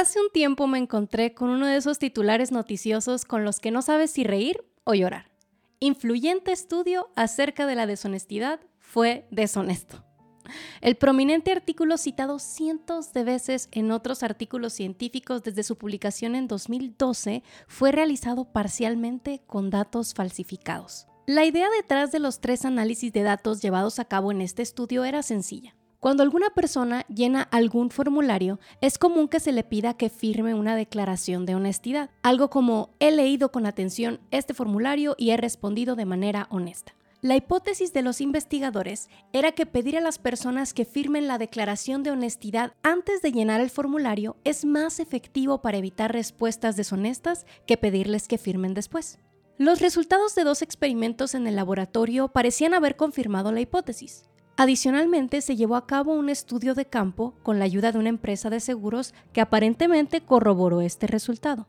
Hace un tiempo me encontré con uno de esos titulares noticiosos con los que no sabes si reír o llorar. Influyente estudio acerca de la deshonestidad fue deshonesto. El prominente artículo citado cientos de veces en otros artículos científicos desde su publicación en 2012 fue realizado parcialmente con datos falsificados. La idea detrás de los tres análisis de datos llevados a cabo en este estudio era sencilla. Cuando alguna persona llena algún formulario, es común que se le pida que firme una declaración de honestidad, algo como he leído con atención este formulario y he respondido de manera honesta. La hipótesis de los investigadores era que pedir a las personas que firmen la declaración de honestidad antes de llenar el formulario es más efectivo para evitar respuestas deshonestas que pedirles que firmen después. Los resultados de dos experimentos en el laboratorio parecían haber confirmado la hipótesis. Adicionalmente, se llevó a cabo un estudio de campo con la ayuda de una empresa de seguros que aparentemente corroboró este resultado.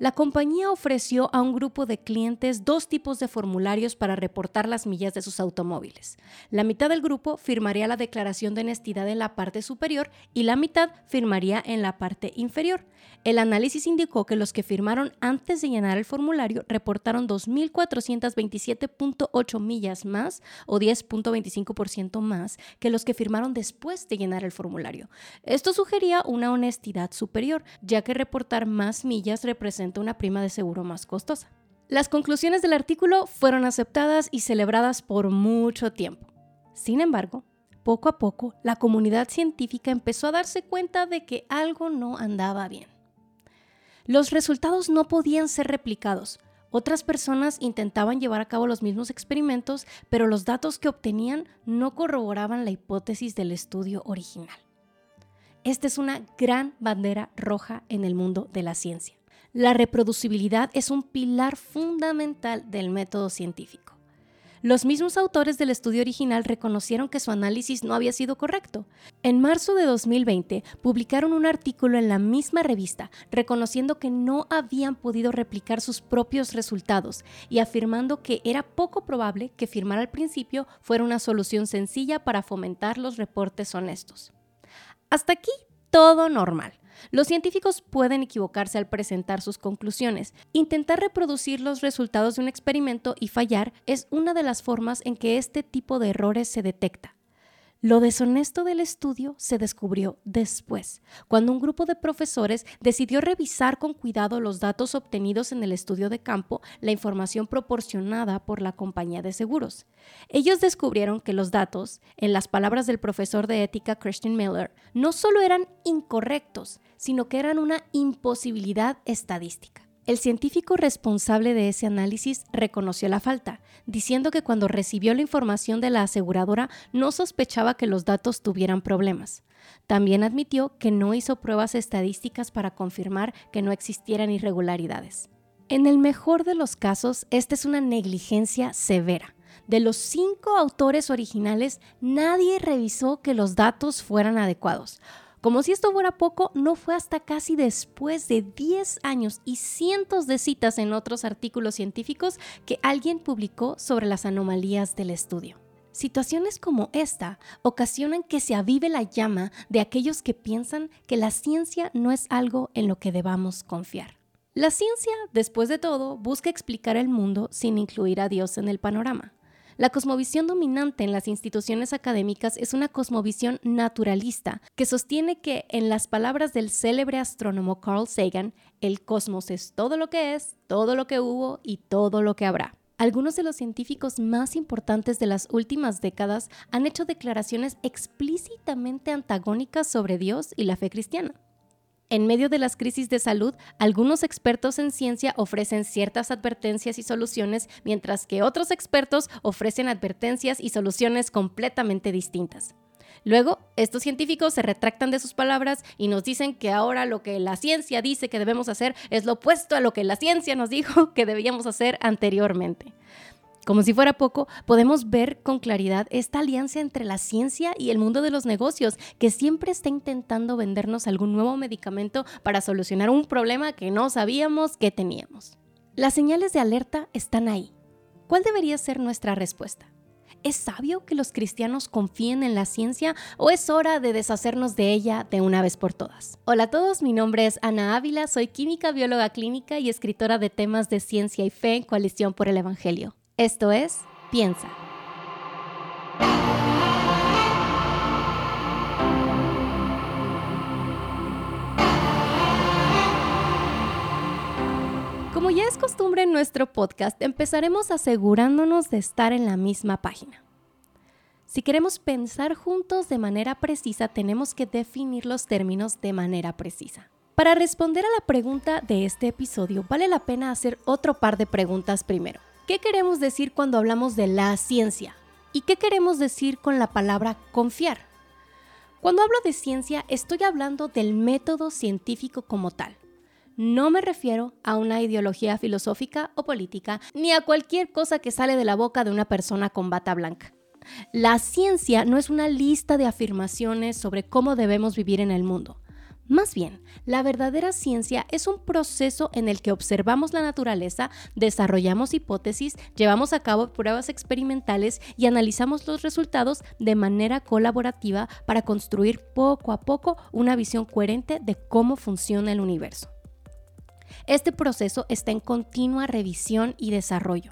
La compañía ofreció a un grupo de clientes dos tipos de formularios para reportar las millas de sus automóviles. La mitad del grupo firmaría la declaración de honestidad en la parte superior y la mitad firmaría en la parte inferior. El análisis indicó que los que firmaron antes de llenar el formulario reportaron 2.427.8 millas más o 10.25% más que los que firmaron después de llenar el formulario. Esto sugería una honestidad superior, ya que reportar más millas representa una prima de seguro más costosa. Las conclusiones del artículo fueron aceptadas y celebradas por mucho tiempo. Sin embargo, poco a poco, la comunidad científica empezó a darse cuenta de que algo no andaba bien. Los resultados no podían ser replicados. Otras personas intentaban llevar a cabo los mismos experimentos, pero los datos que obtenían no corroboraban la hipótesis del estudio original. Esta es una gran bandera roja en el mundo de la ciencia. La reproducibilidad es un pilar fundamental del método científico. Los mismos autores del estudio original reconocieron que su análisis no había sido correcto. En marzo de 2020 publicaron un artículo en la misma revista reconociendo que no habían podido replicar sus propios resultados y afirmando que era poco probable que firmar al principio fuera una solución sencilla para fomentar los reportes honestos. Hasta aquí todo normal. Los científicos pueden equivocarse al presentar sus conclusiones. Intentar reproducir los resultados de un experimento y fallar es una de las formas en que este tipo de errores se detecta. Lo deshonesto del estudio se descubrió después, cuando un grupo de profesores decidió revisar con cuidado los datos obtenidos en el estudio de campo, la información proporcionada por la compañía de seguros. Ellos descubrieron que los datos, en las palabras del profesor de ética Christian Miller, no solo eran incorrectos, sino que eran una imposibilidad estadística. El científico responsable de ese análisis reconoció la falta, diciendo que cuando recibió la información de la aseguradora no sospechaba que los datos tuvieran problemas. También admitió que no hizo pruebas estadísticas para confirmar que no existieran irregularidades. En el mejor de los casos, esta es una negligencia severa. De los cinco autores originales, nadie revisó que los datos fueran adecuados. Como si esto fuera poco, no fue hasta casi después de 10 años y cientos de citas en otros artículos científicos que alguien publicó sobre las anomalías del estudio. Situaciones como esta ocasionan que se avive la llama de aquellos que piensan que la ciencia no es algo en lo que debamos confiar. La ciencia, después de todo, busca explicar el mundo sin incluir a Dios en el panorama. La cosmovisión dominante en las instituciones académicas es una cosmovisión naturalista que sostiene que, en las palabras del célebre astrónomo Carl Sagan, el cosmos es todo lo que es, todo lo que hubo y todo lo que habrá. Algunos de los científicos más importantes de las últimas décadas han hecho declaraciones explícitamente antagónicas sobre Dios y la fe cristiana. En medio de las crisis de salud, algunos expertos en ciencia ofrecen ciertas advertencias y soluciones, mientras que otros expertos ofrecen advertencias y soluciones completamente distintas. Luego, estos científicos se retractan de sus palabras y nos dicen que ahora lo que la ciencia dice que debemos hacer es lo opuesto a lo que la ciencia nos dijo que debíamos hacer anteriormente. Como si fuera poco, podemos ver con claridad esta alianza entre la ciencia y el mundo de los negocios, que siempre está intentando vendernos algún nuevo medicamento para solucionar un problema que no sabíamos que teníamos. Las señales de alerta están ahí. ¿Cuál debería ser nuestra respuesta? ¿Es sabio que los cristianos confíen en la ciencia o es hora de deshacernos de ella de una vez por todas? Hola a todos, mi nombre es Ana Ávila, soy química, bióloga clínica y escritora de temas de ciencia y fe en Coalición por el Evangelio. Esto es Piensa. Como ya es costumbre en nuestro podcast, empezaremos asegurándonos de estar en la misma página. Si queremos pensar juntos de manera precisa, tenemos que definir los términos de manera precisa. Para responder a la pregunta de este episodio, vale la pena hacer otro par de preguntas primero. ¿Qué queremos decir cuando hablamos de la ciencia? ¿Y qué queremos decir con la palabra confiar? Cuando hablo de ciencia, estoy hablando del método científico como tal. No me refiero a una ideología filosófica o política, ni a cualquier cosa que sale de la boca de una persona con bata blanca. La ciencia no es una lista de afirmaciones sobre cómo debemos vivir en el mundo. Más bien, la verdadera ciencia es un proceso en el que observamos la naturaleza, desarrollamos hipótesis, llevamos a cabo pruebas experimentales y analizamos los resultados de manera colaborativa para construir poco a poco una visión coherente de cómo funciona el universo. Este proceso está en continua revisión y desarrollo.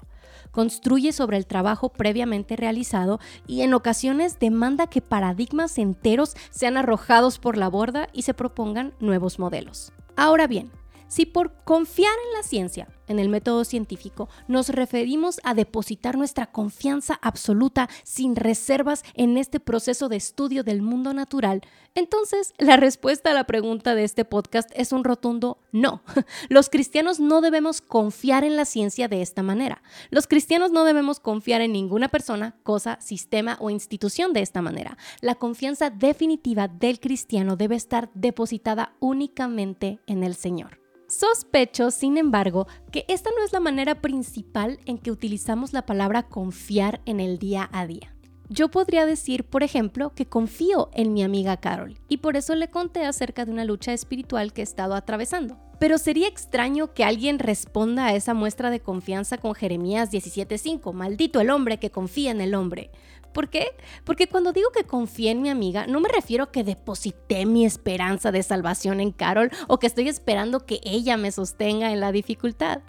Construye sobre el trabajo previamente realizado y en ocasiones demanda que paradigmas enteros sean arrojados por la borda y se propongan nuevos modelos. Ahora bien, si por confiar en la ciencia, en el método científico, nos referimos a depositar nuestra confianza absoluta sin reservas en este proceso de estudio del mundo natural, entonces la respuesta a la pregunta de este podcast es un rotundo no. Los cristianos no debemos confiar en la ciencia de esta manera. Los cristianos no debemos confiar en ninguna persona, cosa, sistema o institución de esta manera. La confianza definitiva del cristiano debe estar depositada únicamente en el Señor. Sospecho, sin embargo, que esta no es la manera principal en que utilizamos la palabra confiar en el día a día. Yo podría decir, por ejemplo, que confío en mi amiga Carol y por eso le conté acerca de una lucha espiritual que he estado atravesando. Pero sería extraño que alguien responda a esa muestra de confianza con Jeremías 17:5, maldito el hombre que confía en el hombre. ¿Por qué? Porque cuando digo que confié en mi amiga, no me refiero a que deposité mi esperanza de salvación en Carol o que estoy esperando que ella me sostenga en la dificultad.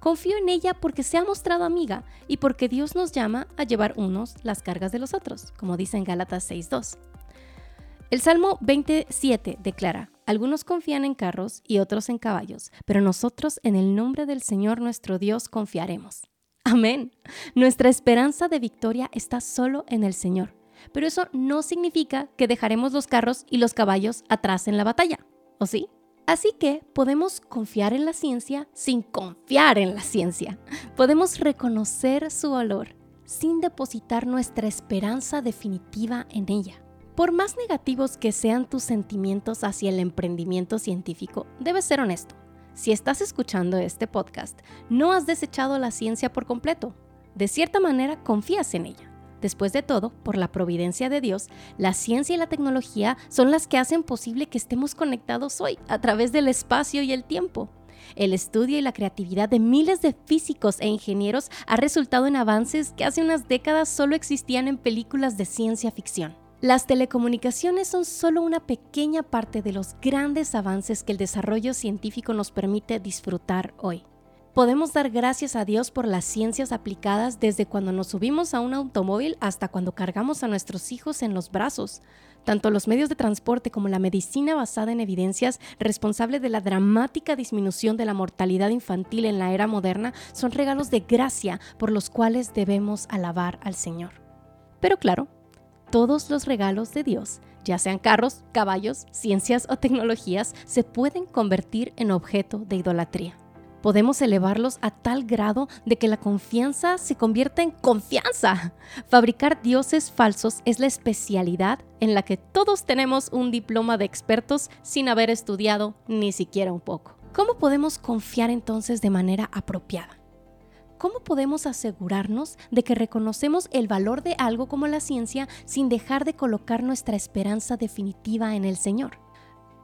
Confío en ella porque se ha mostrado amiga y porque Dios nos llama a llevar unos las cargas de los otros, como dice en Gálatas 6.2. El Salmo 27 declara, algunos confían en carros y otros en caballos, pero nosotros en el nombre del Señor nuestro Dios confiaremos. Amén. Nuestra esperanza de victoria está solo en el Señor. Pero eso no significa que dejaremos los carros y los caballos atrás en la batalla, ¿o sí? Así que podemos confiar en la ciencia sin confiar en la ciencia. Podemos reconocer su valor sin depositar nuestra esperanza definitiva en ella. Por más negativos que sean tus sentimientos hacia el emprendimiento científico, debes ser honesto. Si estás escuchando este podcast, no has desechado la ciencia por completo. De cierta manera, confías en ella. Después de todo, por la providencia de Dios, la ciencia y la tecnología son las que hacen posible que estemos conectados hoy a través del espacio y el tiempo. El estudio y la creatividad de miles de físicos e ingenieros ha resultado en avances que hace unas décadas solo existían en películas de ciencia ficción. Las telecomunicaciones son solo una pequeña parte de los grandes avances que el desarrollo científico nos permite disfrutar hoy. Podemos dar gracias a Dios por las ciencias aplicadas desde cuando nos subimos a un automóvil hasta cuando cargamos a nuestros hijos en los brazos. Tanto los medios de transporte como la medicina basada en evidencias responsable de la dramática disminución de la mortalidad infantil en la era moderna son regalos de gracia por los cuales debemos alabar al Señor. Pero claro, todos los regalos de Dios, ya sean carros, caballos, ciencias o tecnologías, se pueden convertir en objeto de idolatría. Podemos elevarlos a tal grado de que la confianza se convierta en confianza. Fabricar dioses falsos es la especialidad en la que todos tenemos un diploma de expertos sin haber estudiado ni siquiera un poco. ¿Cómo podemos confiar entonces de manera apropiada? ¿Cómo podemos asegurarnos de que reconocemos el valor de algo como la ciencia sin dejar de colocar nuestra esperanza definitiva en el Señor?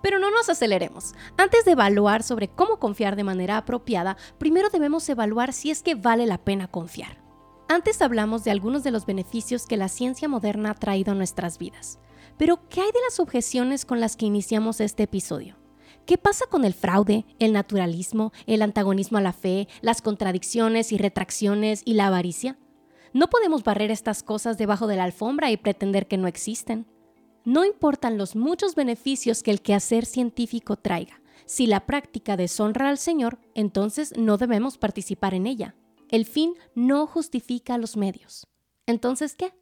Pero no nos aceleremos. Antes de evaluar sobre cómo confiar de manera apropiada, primero debemos evaluar si es que vale la pena confiar. Antes hablamos de algunos de los beneficios que la ciencia moderna ha traído a nuestras vidas. Pero, ¿qué hay de las objeciones con las que iniciamos este episodio? ¿Qué pasa con el fraude, el naturalismo, el antagonismo a la fe, las contradicciones y retracciones y la avaricia? No podemos barrer estas cosas debajo de la alfombra y pretender que no existen. No importan los muchos beneficios que el quehacer científico traiga. Si la práctica deshonra al Señor, entonces no debemos participar en ella. El fin no justifica los medios. Entonces, ¿qué?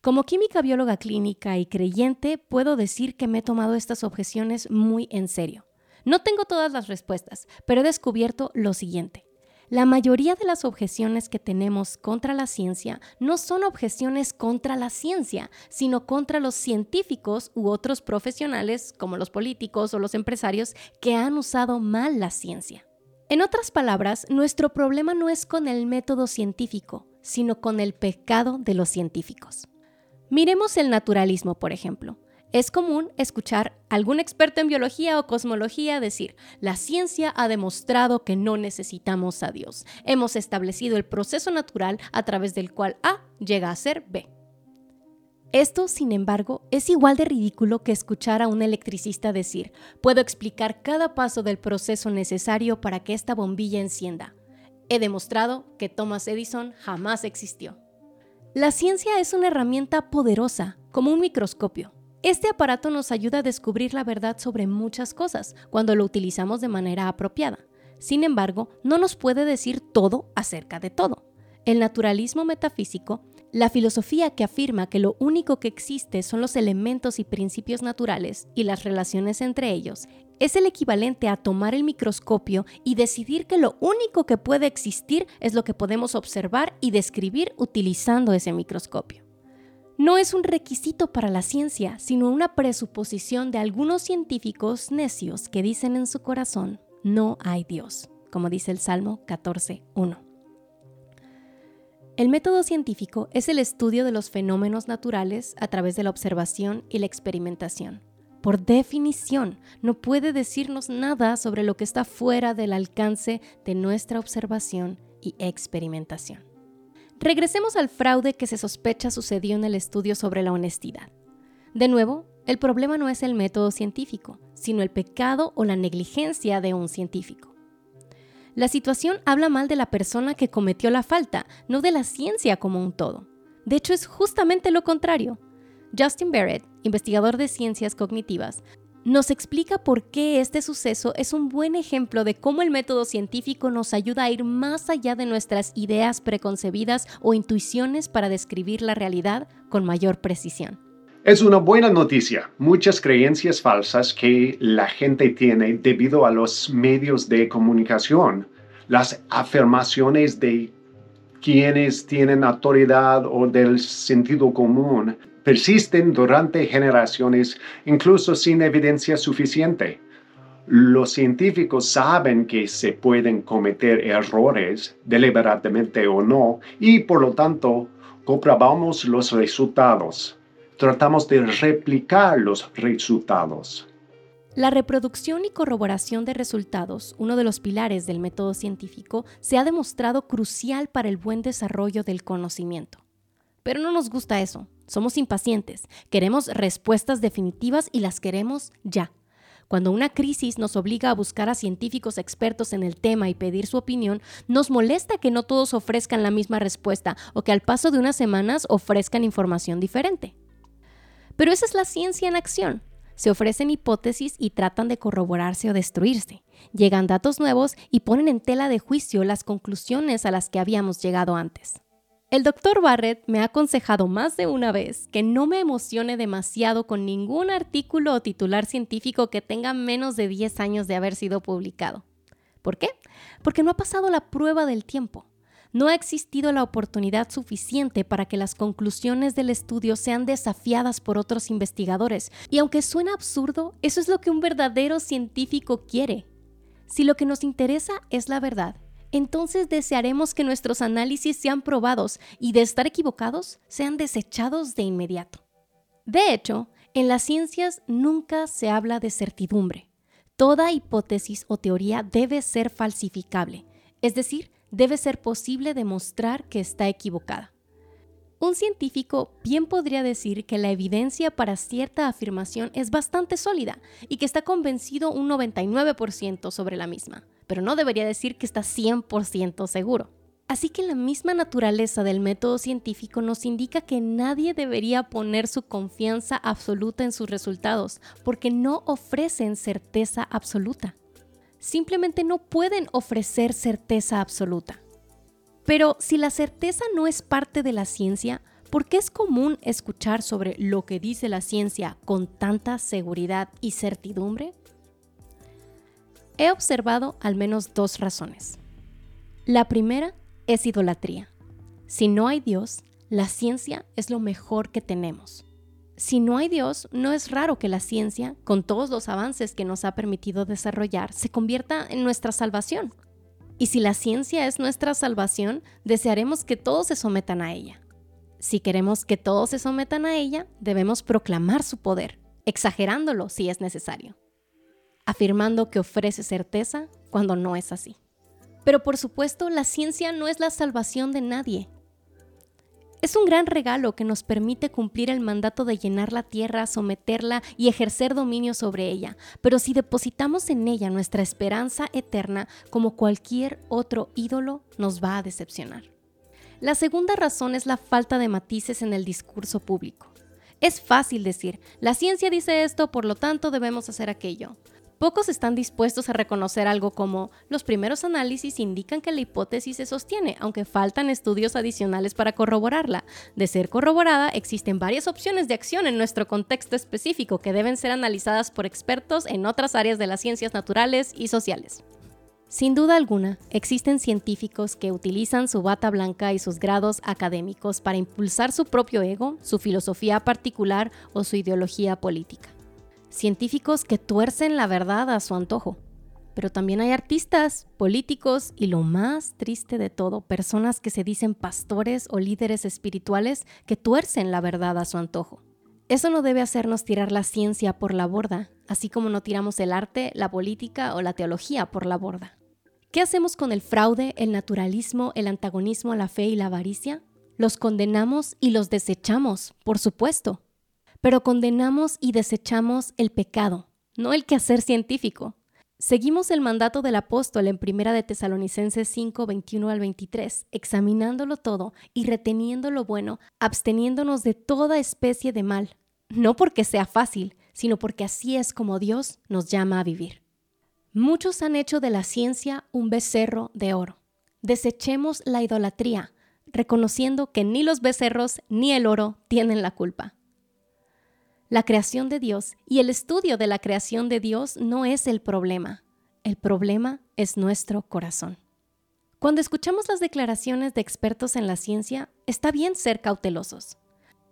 Como química bióloga clínica y creyente, puedo decir que me he tomado estas objeciones muy en serio. No tengo todas las respuestas, pero he descubierto lo siguiente. La mayoría de las objeciones que tenemos contra la ciencia no son objeciones contra la ciencia, sino contra los científicos u otros profesionales, como los políticos o los empresarios, que han usado mal la ciencia. En otras palabras, nuestro problema no es con el método científico, sino con el pecado de los científicos. Miremos el naturalismo, por ejemplo. Es común escuchar a algún experto en biología o cosmología decir, la ciencia ha demostrado que no necesitamos a Dios. Hemos establecido el proceso natural a través del cual A llega a ser B. Esto, sin embargo, es igual de ridículo que escuchar a un electricista decir, puedo explicar cada paso del proceso necesario para que esta bombilla encienda. He demostrado que Thomas Edison jamás existió. La ciencia es una herramienta poderosa, como un microscopio. Este aparato nos ayuda a descubrir la verdad sobre muchas cosas cuando lo utilizamos de manera apropiada. Sin embargo, no nos puede decir todo acerca de todo. El naturalismo metafísico la filosofía que afirma que lo único que existe son los elementos y principios naturales y las relaciones entre ellos es el equivalente a tomar el microscopio y decidir que lo único que puede existir es lo que podemos observar y describir utilizando ese microscopio. No es un requisito para la ciencia, sino una presuposición de algunos científicos necios que dicen en su corazón, no hay Dios, como dice el Salmo 14.1. El método científico es el estudio de los fenómenos naturales a través de la observación y la experimentación. Por definición, no puede decirnos nada sobre lo que está fuera del alcance de nuestra observación y experimentación. Regresemos al fraude que se sospecha sucedió en el estudio sobre la honestidad. De nuevo, el problema no es el método científico, sino el pecado o la negligencia de un científico. La situación habla mal de la persona que cometió la falta, no de la ciencia como un todo. De hecho, es justamente lo contrario. Justin Barrett, investigador de ciencias cognitivas, nos explica por qué este suceso es un buen ejemplo de cómo el método científico nos ayuda a ir más allá de nuestras ideas preconcebidas o intuiciones para describir la realidad con mayor precisión. Es una buena noticia. Muchas creencias falsas que la gente tiene debido a los medios de comunicación, las afirmaciones de quienes tienen autoridad o del sentido común, persisten durante generaciones incluso sin evidencia suficiente. Los científicos saben que se pueden cometer errores, deliberadamente o no, y por lo tanto comprobamos los resultados tratamos de replicar los resultados. La reproducción y corroboración de resultados, uno de los pilares del método científico, se ha demostrado crucial para el buen desarrollo del conocimiento. Pero no nos gusta eso, somos impacientes, queremos respuestas definitivas y las queremos ya. Cuando una crisis nos obliga a buscar a científicos expertos en el tema y pedir su opinión, nos molesta que no todos ofrezcan la misma respuesta o que al paso de unas semanas ofrezcan información diferente. Pero esa es la ciencia en acción. Se ofrecen hipótesis y tratan de corroborarse o destruirse. Llegan datos nuevos y ponen en tela de juicio las conclusiones a las que habíamos llegado antes. El doctor Barrett me ha aconsejado más de una vez que no me emocione demasiado con ningún artículo o titular científico que tenga menos de 10 años de haber sido publicado. ¿Por qué? Porque no ha pasado la prueba del tiempo no ha existido la oportunidad suficiente para que las conclusiones del estudio sean desafiadas por otros investigadores. Y aunque suena absurdo, eso es lo que un verdadero científico quiere. Si lo que nos interesa es la verdad, entonces desearemos que nuestros análisis sean probados y de estar equivocados sean desechados de inmediato. De hecho, en las ciencias nunca se habla de certidumbre. Toda hipótesis o teoría debe ser falsificable, es decir, debe ser posible demostrar que está equivocada. Un científico bien podría decir que la evidencia para cierta afirmación es bastante sólida y que está convencido un 99% sobre la misma, pero no debería decir que está 100% seguro. Así que la misma naturaleza del método científico nos indica que nadie debería poner su confianza absoluta en sus resultados, porque no ofrecen certeza absoluta. Simplemente no pueden ofrecer certeza absoluta. Pero si la certeza no es parte de la ciencia, ¿por qué es común escuchar sobre lo que dice la ciencia con tanta seguridad y certidumbre? He observado al menos dos razones. La primera es idolatría. Si no hay Dios, la ciencia es lo mejor que tenemos. Si no hay Dios, no es raro que la ciencia, con todos los avances que nos ha permitido desarrollar, se convierta en nuestra salvación. Y si la ciencia es nuestra salvación, desearemos que todos se sometan a ella. Si queremos que todos se sometan a ella, debemos proclamar su poder, exagerándolo si es necesario, afirmando que ofrece certeza cuando no es así. Pero por supuesto, la ciencia no es la salvación de nadie. Es un gran regalo que nos permite cumplir el mandato de llenar la tierra, someterla y ejercer dominio sobre ella, pero si depositamos en ella nuestra esperanza eterna, como cualquier otro ídolo, nos va a decepcionar. La segunda razón es la falta de matices en el discurso público. Es fácil decir, la ciencia dice esto, por lo tanto debemos hacer aquello. Pocos están dispuestos a reconocer algo como los primeros análisis indican que la hipótesis se sostiene, aunque faltan estudios adicionales para corroborarla. De ser corroborada, existen varias opciones de acción en nuestro contexto específico que deben ser analizadas por expertos en otras áreas de las ciencias naturales y sociales. Sin duda alguna, existen científicos que utilizan su bata blanca y sus grados académicos para impulsar su propio ego, su filosofía particular o su ideología política científicos que tuercen la verdad a su antojo. Pero también hay artistas, políticos y lo más triste de todo, personas que se dicen pastores o líderes espirituales que tuercen la verdad a su antojo. Eso no debe hacernos tirar la ciencia por la borda, así como no tiramos el arte, la política o la teología por la borda. ¿Qué hacemos con el fraude, el naturalismo, el antagonismo a la fe y la avaricia? Los condenamos y los desechamos, por supuesto, pero condenamos y desechamos el pecado, no el quehacer científico. Seguimos el mandato del apóstol en Primera de Tesalonicenses 5, 21 al 23, examinándolo todo y reteniendo lo bueno, absteniéndonos de toda especie de mal, no porque sea fácil, sino porque así es como Dios nos llama a vivir. Muchos han hecho de la ciencia un becerro de oro. Desechemos la idolatría, reconociendo que ni los becerros ni el oro tienen la culpa. La creación de Dios y el estudio de la creación de Dios no es el problema. El problema es nuestro corazón. Cuando escuchamos las declaraciones de expertos en la ciencia, está bien ser cautelosos.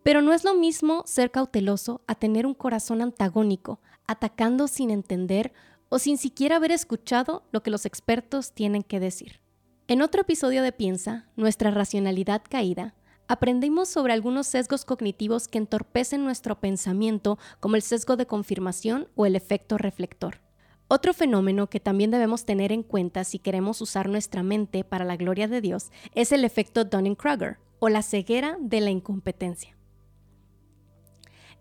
Pero no es lo mismo ser cauteloso a tener un corazón antagónico, atacando sin entender o sin siquiera haber escuchado lo que los expertos tienen que decir. En otro episodio de Piensa, nuestra racionalidad caída, aprendimos sobre algunos sesgos cognitivos que entorpecen nuestro pensamiento, como el sesgo de confirmación o el efecto reflector. Otro fenómeno que también debemos tener en cuenta si queremos usar nuestra mente para la gloria de Dios es el efecto Dunning-Kruger o la ceguera de la incompetencia.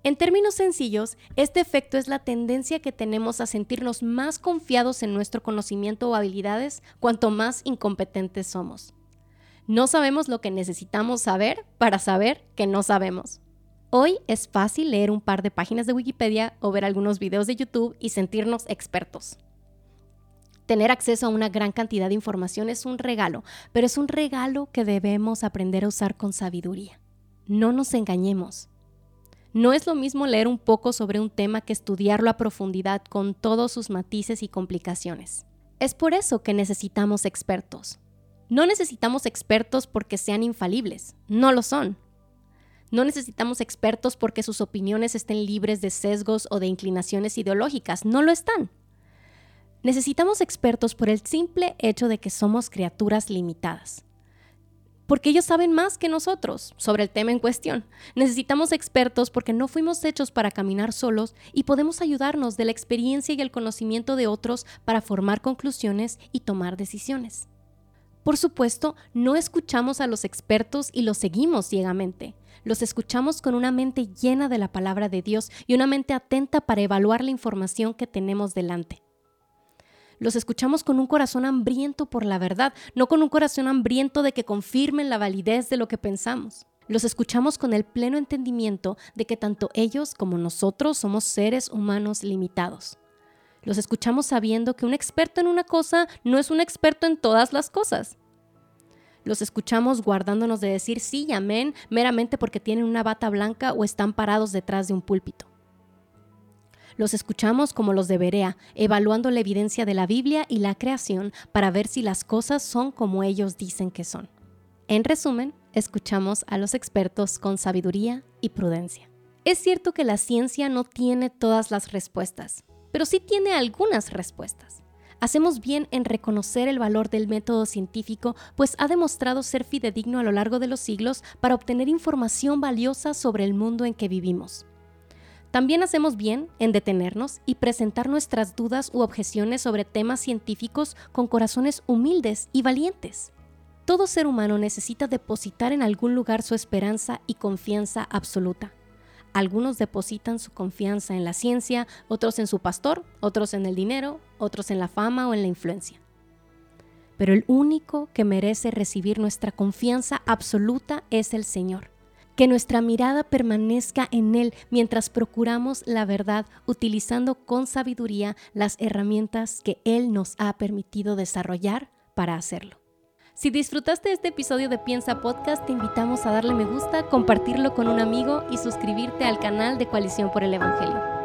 En términos sencillos, este efecto es la tendencia que tenemos a sentirnos más confiados en nuestro conocimiento o habilidades cuanto más incompetentes somos. No sabemos lo que necesitamos saber para saber que no sabemos. Hoy es fácil leer un par de páginas de Wikipedia o ver algunos videos de YouTube y sentirnos expertos. Tener acceso a una gran cantidad de información es un regalo, pero es un regalo que debemos aprender a usar con sabiduría. No nos engañemos. No es lo mismo leer un poco sobre un tema que estudiarlo a profundidad con todos sus matices y complicaciones. Es por eso que necesitamos expertos. No necesitamos expertos porque sean infalibles, no lo son. No necesitamos expertos porque sus opiniones estén libres de sesgos o de inclinaciones ideológicas, no lo están. Necesitamos expertos por el simple hecho de que somos criaturas limitadas. Porque ellos saben más que nosotros sobre el tema en cuestión. Necesitamos expertos porque no fuimos hechos para caminar solos y podemos ayudarnos de la experiencia y el conocimiento de otros para formar conclusiones y tomar decisiones. Por supuesto, no escuchamos a los expertos y los seguimos ciegamente. Los escuchamos con una mente llena de la palabra de Dios y una mente atenta para evaluar la información que tenemos delante. Los escuchamos con un corazón hambriento por la verdad, no con un corazón hambriento de que confirmen la validez de lo que pensamos. Los escuchamos con el pleno entendimiento de que tanto ellos como nosotros somos seres humanos limitados. Los escuchamos sabiendo que un experto en una cosa no es un experto en todas las cosas. Los escuchamos guardándonos de decir sí y amén meramente porque tienen una bata blanca o están parados detrás de un púlpito. Los escuchamos como los de Berea, evaluando la evidencia de la Biblia y la creación para ver si las cosas son como ellos dicen que son. En resumen, escuchamos a los expertos con sabiduría y prudencia. Es cierto que la ciencia no tiene todas las respuestas, pero sí tiene algunas respuestas. Hacemos bien en reconocer el valor del método científico, pues ha demostrado ser fidedigno a lo largo de los siglos para obtener información valiosa sobre el mundo en que vivimos. También hacemos bien en detenernos y presentar nuestras dudas u objeciones sobre temas científicos con corazones humildes y valientes. Todo ser humano necesita depositar en algún lugar su esperanza y confianza absoluta. Algunos depositan su confianza en la ciencia, otros en su pastor, otros en el dinero, otros en la fama o en la influencia. Pero el único que merece recibir nuestra confianza absoluta es el Señor. Que nuestra mirada permanezca en Él mientras procuramos la verdad utilizando con sabiduría las herramientas que Él nos ha permitido desarrollar para hacerlo. Si disfrutaste este episodio de Piensa Podcast, te invitamos a darle me gusta, compartirlo con un amigo y suscribirte al canal de Coalición por el Evangelio.